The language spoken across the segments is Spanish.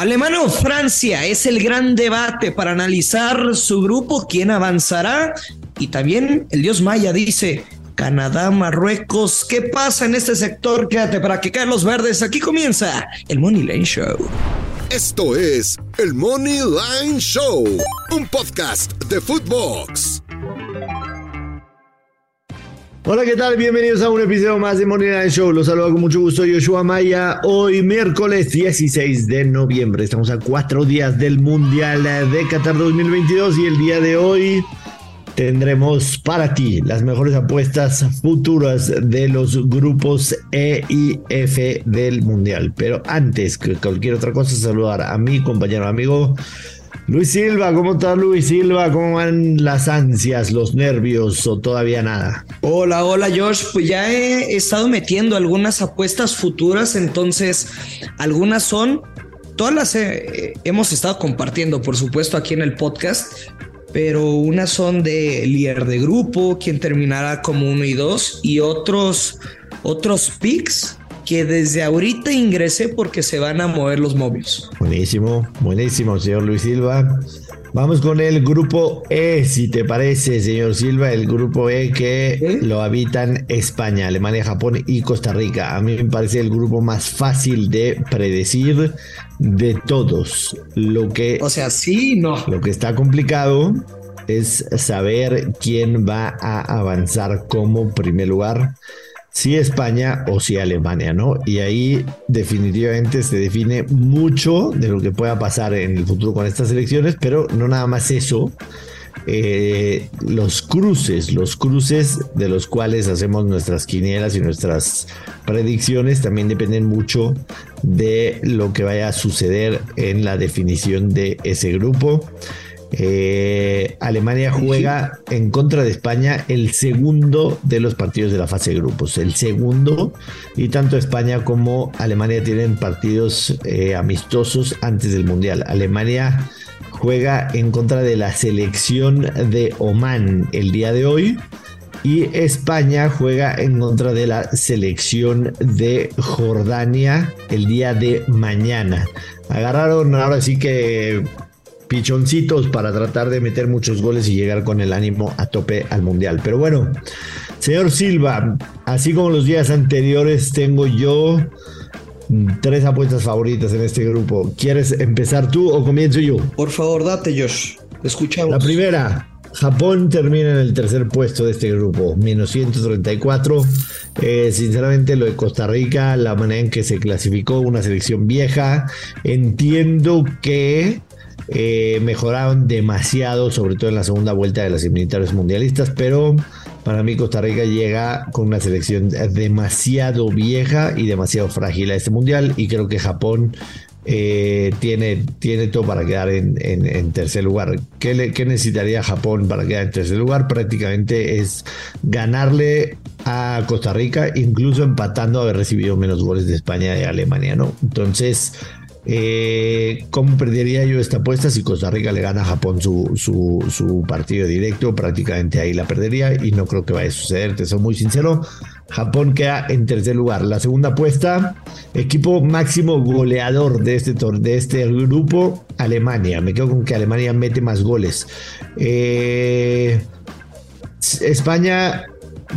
Alemania o Francia es el gran debate para analizar su grupo, quién avanzará. Y también el dios Maya dice, Canadá, Marruecos, ¿qué pasa en este sector? Quédate para que los verdes. Aquí comienza el Money Lane Show. Esto es el Money Line Show, un podcast de Footbox. Hola, ¿qué tal? Bienvenidos a un episodio más de Money Line Show. Los saludo con mucho gusto, Yoshua Maya. Hoy, miércoles 16 de noviembre. Estamos a cuatro días del Mundial de Qatar 2022 y el día de hoy tendremos para ti las mejores apuestas futuras de los grupos E y F del Mundial. Pero antes que cualquier otra cosa, saludar a mi compañero amigo Luis Silva. ¿Cómo estás, Luis Silva? ¿Cómo van las ansias, los nervios o todavía nada? Hola, hola, Josh. Pues ya he estado metiendo algunas apuestas futuras, entonces algunas son todas las eh, hemos estado compartiendo, por supuesto, aquí en el podcast, pero unas son de líder de grupo, quien terminará como uno y dos, y otros, otros picks que desde ahorita ingresé porque se van a mover los móviles. Buenísimo, buenísimo, señor Luis Silva. Vamos con el grupo E, si te parece, señor Silva, el grupo E que lo habitan España, Alemania, Japón y Costa Rica. A mí me parece el grupo más fácil de predecir de todos. Lo que, o sea, sí, no. Lo que está complicado es saber quién va a avanzar como primer lugar si España o si Alemania, ¿no? Y ahí definitivamente se define mucho de lo que pueda pasar en el futuro con estas elecciones, pero no nada más eso. Eh, los cruces, los cruces de los cuales hacemos nuestras quinielas y nuestras predicciones también dependen mucho de lo que vaya a suceder en la definición de ese grupo. Eh, Alemania juega en contra de España el segundo de los partidos de la fase de grupos, el segundo, y tanto España como Alemania tienen partidos eh, amistosos antes del Mundial. Alemania juega en contra de la selección de Oman el día de hoy. Y España juega en contra de la selección de Jordania el día de mañana. Agarraron ahora sí que pichoncitos para tratar de meter muchos goles y llegar con el ánimo a tope al mundial. Pero bueno, señor Silva, así como los días anteriores, tengo yo tres apuestas favoritas en este grupo. ¿Quieres empezar tú o comienzo yo? Por favor, date, Josh. Escuchamos. La primera. Japón termina en el tercer puesto de este grupo, menos 134. Eh, sinceramente, lo de Costa Rica, la manera en que se clasificó, una selección vieja. Entiendo que eh, mejoraron demasiado, sobre todo en la segunda vuelta de las eliminatorias mundialistas, pero para mí Costa Rica llega con una selección demasiado vieja y demasiado frágil a este mundial y creo que Japón eh, tiene, tiene todo para quedar en, tercer lugar. ¿Qué, necesitaría Japón para quedar en tercer lugar? Prácticamente es ganarle a Costa Rica, incluso empatando haber recibido menos goles de España y Alemania, ¿no? Entonces, eh, ¿Cómo perdería yo esta apuesta si Costa Rica le gana a Japón su, su, partido directo? Prácticamente ahí la perdería y no creo que vaya a suceder, te soy muy sincero. Japón queda en tercer lugar. La segunda apuesta, equipo máximo goleador de este, de este grupo, Alemania. Me quedo con que Alemania mete más goles. Eh, España,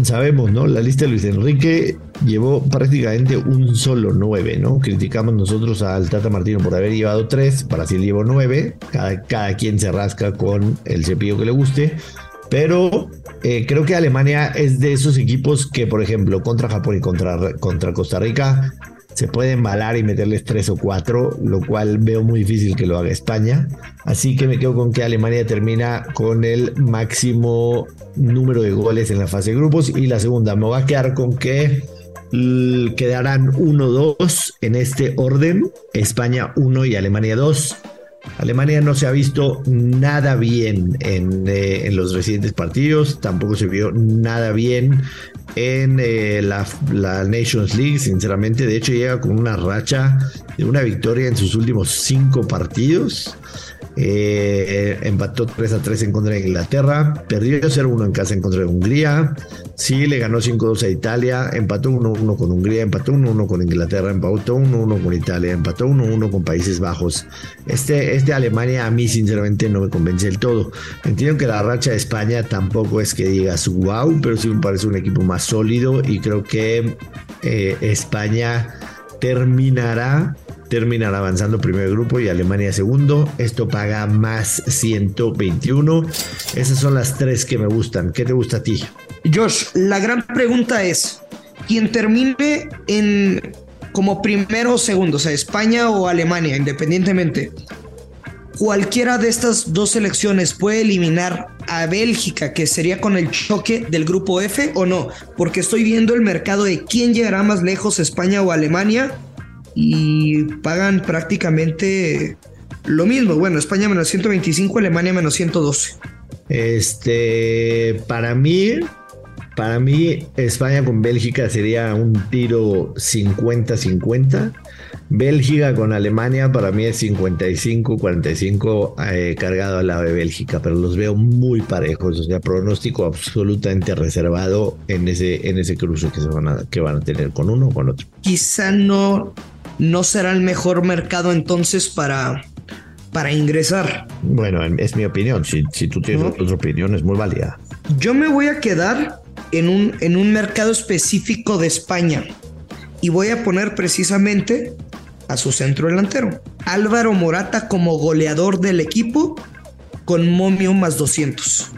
sabemos, ¿no? La lista de Luis Enrique llevó prácticamente un solo 9, ¿no? Criticamos nosotros al Tata Martino por haber llevado 3, Brasil llevó 9, cada, cada quien se rasca con el cepillo que le guste, pero eh, creo que Alemania es de esos equipos que, por ejemplo, contra Japón y contra, contra Costa Rica, se puede embalar y meterles 3 o 4, lo cual veo muy difícil que lo haga España. Así que me quedo con que Alemania termina con el máximo número de goles en la fase de grupos. Y la segunda, me va a quedar con que quedarán 1-2 en este orden, España 1 y Alemania 2. Alemania no se ha visto nada bien eh, en, los recientes partidos, tampoco se vio nada bien en eh, la, la, Nations League, sinceramente. De hecho, llega con una racha de una victoria en sus últimos cinco partidos. Eh, empató 3 a 3 en contra de Inglaterra, perdió 0-1 en casa en contra de Hungría, sí le ganó 5-2 a Italia, empató 1-1 con Hungría, empató 1-1 con Inglaterra, empató 1-1 con Italia, empató 1-1 con Países Bajos. Este, este Alemania a mí sinceramente no me convence del todo. Entiendo que la racha de España tampoco es que digas wow, pero sí me parece un equipo más sólido y creo que eh, España terminará terminará avanzando primer grupo y Alemania segundo. Esto paga más 121. Esas son las tres que me gustan. ¿Qué te gusta a ti? Josh, la gran pregunta es, ¿quién termine en como primero o segundo, o sea, España o Alemania, independientemente, cualquiera de estas dos selecciones puede eliminar a Bélgica, que sería con el choque del grupo F o no, porque estoy viendo el mercado de quién llegará más lejos, España o Alemania, y pagan prácticamente lo mismo. Bueno, España menos 125, Alemania menos 112. Este, para mí, para mí, España con Bélgica sería un tiro 50-50. Bélgica con Alemania para mí es 55-45 eh, cargado al lado de Bélgica, pero los veo muy parejos, o sea, pronóstico absolutamente reservado en ese, en ese cruce que, se van a, que van a tener con uno o con otro. Quizá no no será el mejor mercado entonces para, para ingresar. Bueno, es mi opinión. Si, tú tienes otra opinión, es muy válida. Yo me voy a quedar en un, en un mercado específico de España y voy a poner precisamente a su centro delantero. Álvaro Morata como goleador del equipo con momio más 200.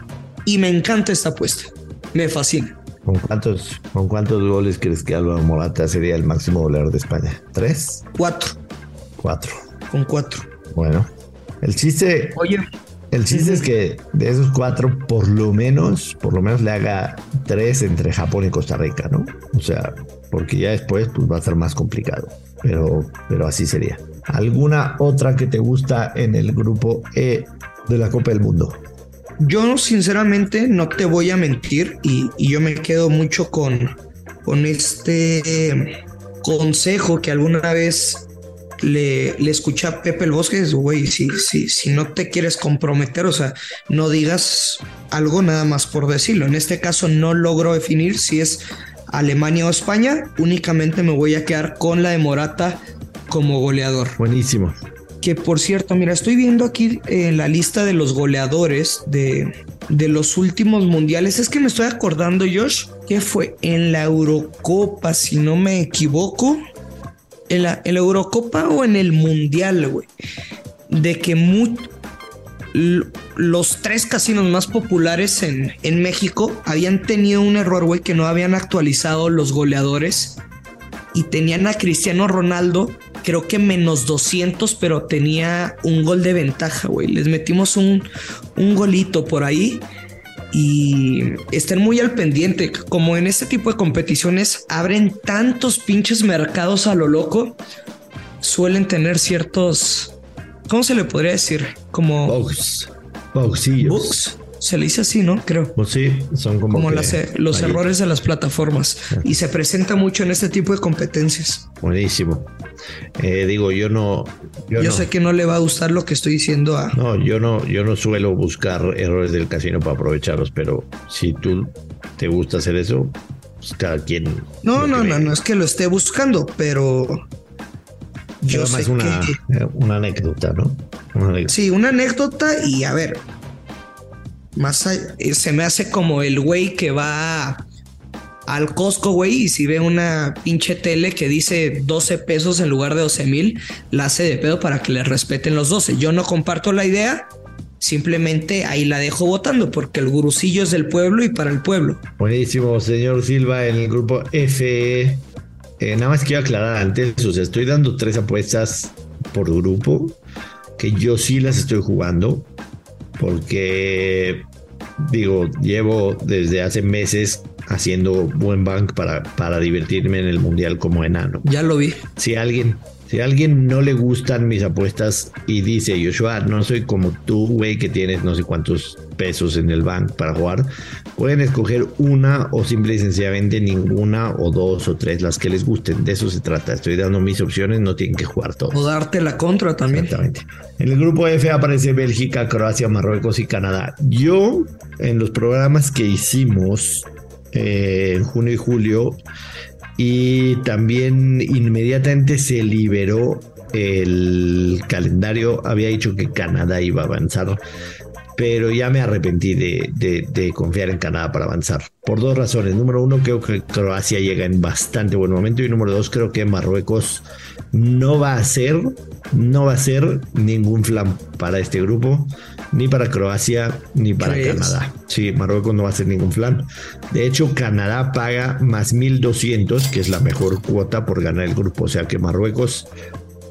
Y me encanta esta apuesta. Me fascina. ¿Con cuántos, ¿Con cuántos goles crees que Álvaro Morata sería el máximo goleador de España? ¿Tres? Cuatro. Cuatro. Con cuatro. Bueno, el chiste. Oye. El chiste es que de esos cuatro, por lo menos, por lo menos le haga tres entre Japón y Costa Rica, ¿no? O sea, porque ya después pues, va a ser más complicado. Pero, pero así sería. ¿Alguna otra que te gusta en el grupo E de la Copa del Mundo? Yo sinceramente no te voy a mentir y, yo me quedo mucho con, con este consejo que alguna vez le, le escuché a Pepe el Bosque, güey, si, si, si no te quieres comprometer, o sea, no digas algo nada más por decirlo. En este caso no logro definir si es Alemania o España, únicamente me voy a quedar con la de Morata como goleador. Buenísimo que por cierto, mira, estoy viendo aquí en eh, la lista de los goleadores de, de los últimos mundiales. Es que me estoy acordando, Josh, que fue en la Eurocopa, si no me equivoco. En la, Eurocopa o en el Mundial, güey. De que los tres casinos más populares en, en México habían tenido un error, güey, que no habían actualizado los goleadores. Y tenían a Cristiano Ronaldo creo que menos 200, pero tenía un gol de ventaja, güey. Les metimos un, un golito por ahí y estén muy al pendiente. Como en este tipo de competiciones abren tantos pinches mercados a lo loco, suelen tener ciertos. ¿Cómo se le podría decir? Como. Bugs. Bugs. Se le dice así, ¿no? Creo. Pues sí, son como, como los errores de las plataformas. Y se presenta mucho en este tipo de competencias. Buenísimo. Eh, digo, yo no. Yo, sé que no le va a gustar lo que estoy diciendo a. No, yo no, yo no suelo buscar errores del casino para aprovecharlos, pero si tú te gusta hacer eso, pues cada quien. No, no, no, no es que lo esté buscando, pero. Yo sé una, eh, una anécdota, ¿no? Una anécdota. Sí, una anécdota y a ver, más eh, se me hace como el güey que va al Costco, güey, y si ve una pinche tele que dice 12 pesos en lugar de 12 mil, la hace de pedo para que le respeten los 12. Yo no comparto la idea, simplemente ahí la dejo votando porque el gurucillo es del pueblo y para el pueblo. Buenísimo, señor Silva, en el grupo F. Eh, nada más quiero aclarar antes, o sea, estoy dando tres apuestas por grupo, que yo sí las estoy jugando porque digo, llevo desde hace meses haciendo buen bank para, para divertirme en el mundial como enano. Ya lo vi. Si alguien, Si a alguien no le gustan mis apuestas y dice, Joshua, no soy como tú, güey, que tienes no sé cuántos pesos en el bank para jugar, pueden escoger una o simple y sencillamente ninguna o dos o tres, las que les gusten. De eso se trata. Estoy dando mis opciones, no tienen que jugar todos. O darte la contra también. Exactamente. En el grupo F aparece Bélgica, Croacia, Marruecos y Canadá. Yo, en los programas que hicimos eh, en junio y julio, y también inmediatamente se liberó el calendario. Había dicho que Canadá iba a avanzar, pero ya me arrepentí de, confiar en Canadá para avanzar. Por dos razones. Número uno, creo que Croacia llega en bastante buen momento. Y número dos, creo que Marruecos no va a ser, no va a ser ningún flan para este grupo ni para Croacia ni para Canadá. Sí, Marruecos no va a ser ningún flan. De hecho, Canadá paga más 1200, que es la mejor cuota por ganar el grupo. O sea que Marruecos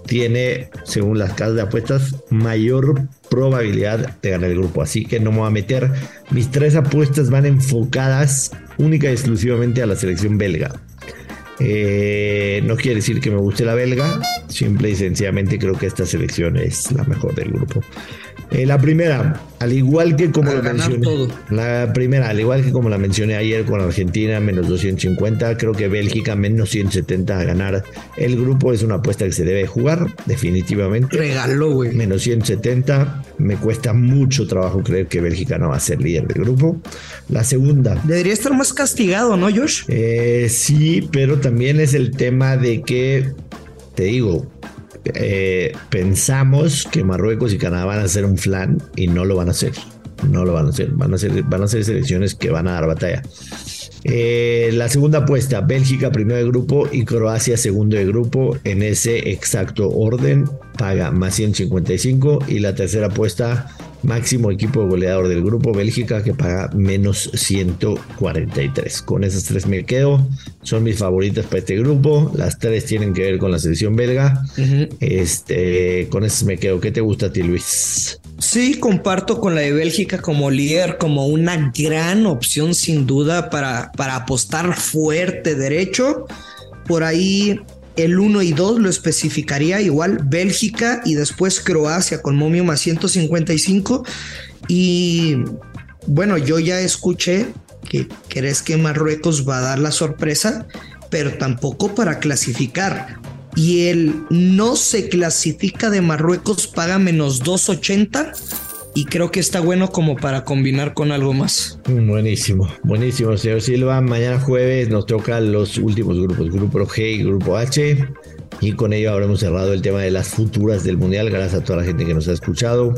tiene, según las casas de apuestas, mayor probabilidad de ganar el grupo. Así que no me voy a meter. Mis tres apuestas van enfocadas única y exclusivamente a la selección belga. Eh, no quiere decir que me guste la belga, simple y sencillamente creo que esta selección es la mejor del grupo. Eh, la primera, al igual que como la mencioné, la primera, al igual que como la mencioné ayer con Argentina, menos 250, creo que Bélgica menos 170 a ganar. El grupo es una apuesta que se debe jugar, definitivamente. Regalo, güey. Menos 170, me cuesta mucho trabajo creer que Bélgica no va a ser líder del grupo. La segunda. Debería estar más castigado, ¿no, Josh? Eh, sí, pero también es el tema de que, te digo, eh, pensamos que Marruecos y Canadá van a ser un flan y no lo van a hacer. No lo van a hacer. Van a ser, van a ser selecciones que van a dar batalla. Eh, la segunda apuesta, Bélgica primero de grupo y Croacia segundo de grupo en ese exacto orden, paga más 155 y la tercera apuesta, máximo equipo goleador del grupo Bélgica que paga menos 143. Con esas tres me quedo, son mis favoritas para este grupo, las tres tienen que ver con la selección belga. Este, con esas me quedo. ¿Qué te gusta a ti, Luis? Sí, comparto con la de Bélgica como líder, como una gran opción sin duda para, para apostar fuerte derecho. Por ahí el 1 y 2 lo especificaría igual Bélgica y después Croacia con momio más 155. Y bueno, yo ya escuché que crees que Marruecos va a dar la sorpresa, pero tampoco para clasificar. Y el no se clasifica de Marruecos paga menos 280 y creo que está bueno como para combinar con algo más. Buenísimo, buenísimo, señor Silva. Mañana jueves nos toca los últimos grupos, grupo G y grupo H. Y con ello habremos cerrado el tema de las futuras del Mundial. Gracias a toda la gente que nos ha escuchado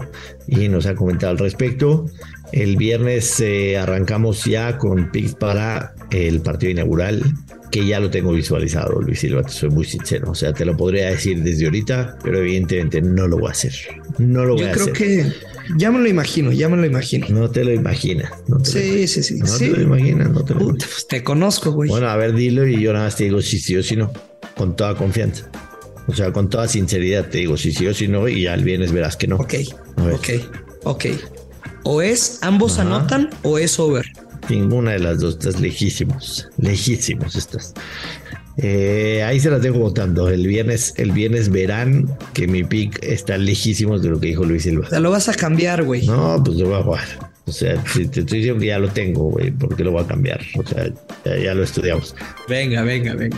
y nos ha comentado al respecto. El viernes eh, arrancamos ya con picks para el partido inaugural, que ya lo tengo visualizado, Luis Silva, te soy muy sincero. O sea, te lo podría decir desde ahorita, pero evidentemente no lo voy a hacer. No lo voy a hacer. Yo creo que ya me lo imagino, ya me lo imagino. No te lo imaginas. sí, sí, sí, No te lo imaginas, no te lo. Pues te conozco, güey. Bueno, a ver, dilo y yo nada más te digo si sí o si no, con toda confianza. O sea, con toda sinceridad te digo si sí o si no y ya el viernes verás que no. Ok, ok, ok. O es ambos anotan o es over. Ninguna de las dos, estás lejísimos, lejísimos estás. Eh, ahí se las dejo votando. El viernes, el viernes verán que mi pick está lejísimos de lo que dijo Luis Silva. O lo vas a cambiar, güey. No, pues lo voy a jugar. O sea, si te estoy diciendo que ya lo tengo, güey, ¿por qué lo voy a cambiar? O sea, ya, lo estudiamos. Venga, venga, venga.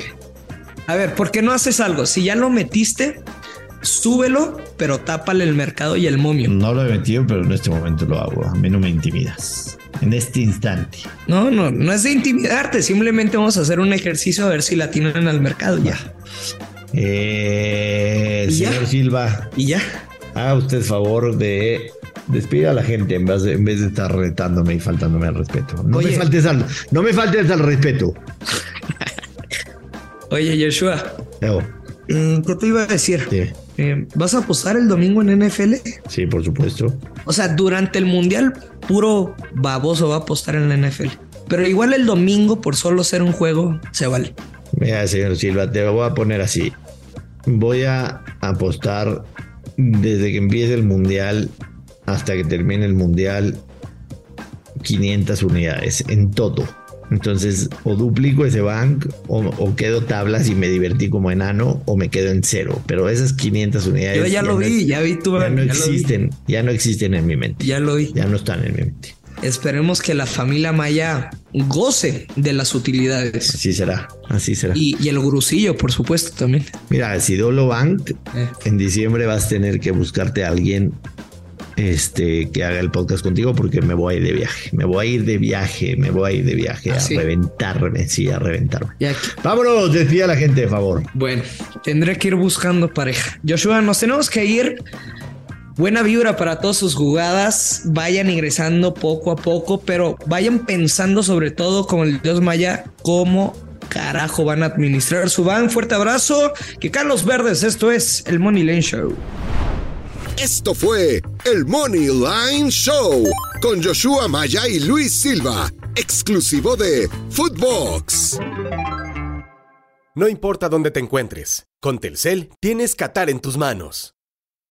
A ver, ¿por qué no haces algo? Si ya lo metiste, súbelo, pero tápale el mercado y el momio. No lo he metido, pero en este momento lo hago. A mí no me intimidas en este instante. No, no, no es de intimidarte, simplemente vamos a hacer un ejercicio a ver si la tienen al mercado ya. Eh, señor Silva. Y ya. Haga usted favor de despedir a la gente en vez de, en vez de estar retándome y faltándome al respeto. No me faltes al, no me faltes al respeto. Oye, Joshua. Mm, ¿Qué te iba a decir? Eh, ¿Vas a apostar el domingo en NFL? Sí, por supuesto. O sea, durante el mundial, puro baboso va a apostar en la NFL. Pero igual el domingo, por solo ser un juego, se vale. Mira, señor Silva, te lo voy a poner así. Voy a apostar desde que empiece el mundial hasta que termine el mundial 500 unidades en todo. Entonces, o duplico ese bank, o, quedo tablas y me divertí como enano, o me quedo en cero. Pero esas 500 unidades. Yo ya, lo vi, ya vi tu Ya no existen, ya no existen en mi mente. Ya lo vi. Ya no están en mi mente. Esperemos que la familia Maya goce de las utilidades. Así será, así será. Y, el grusillo, por supuesto, también. Mira, si Dolo Bank, eh. en diciembre vas a tener que buscarte a alguien este, que haga el podcast contigo porque me voy a ir de viaje. Me voy a ir de viaje, me voy a ir de viaje a ah, reventarme, sí, a reventarme. Vámonos, decía la gente, de favor. Bueno, tendré que ir buscando pareja. Joshua, nos tenemos que ir. Buena vibra para todas sus jugadas. Vayan ingresando poco a poco, pero vayan pensando sobre todo con el Dios Maya cómo carajo van a administrar su van. Fuerte abrazo. Que Carlos Verdes, esto es el Money Lane Show. Esto fue el Money Line Show con Joshua Maya y Luis Silva, exclusivo de Footbox. No importa dónde te encuentres, con Telcel tienes Qatar en tus manos.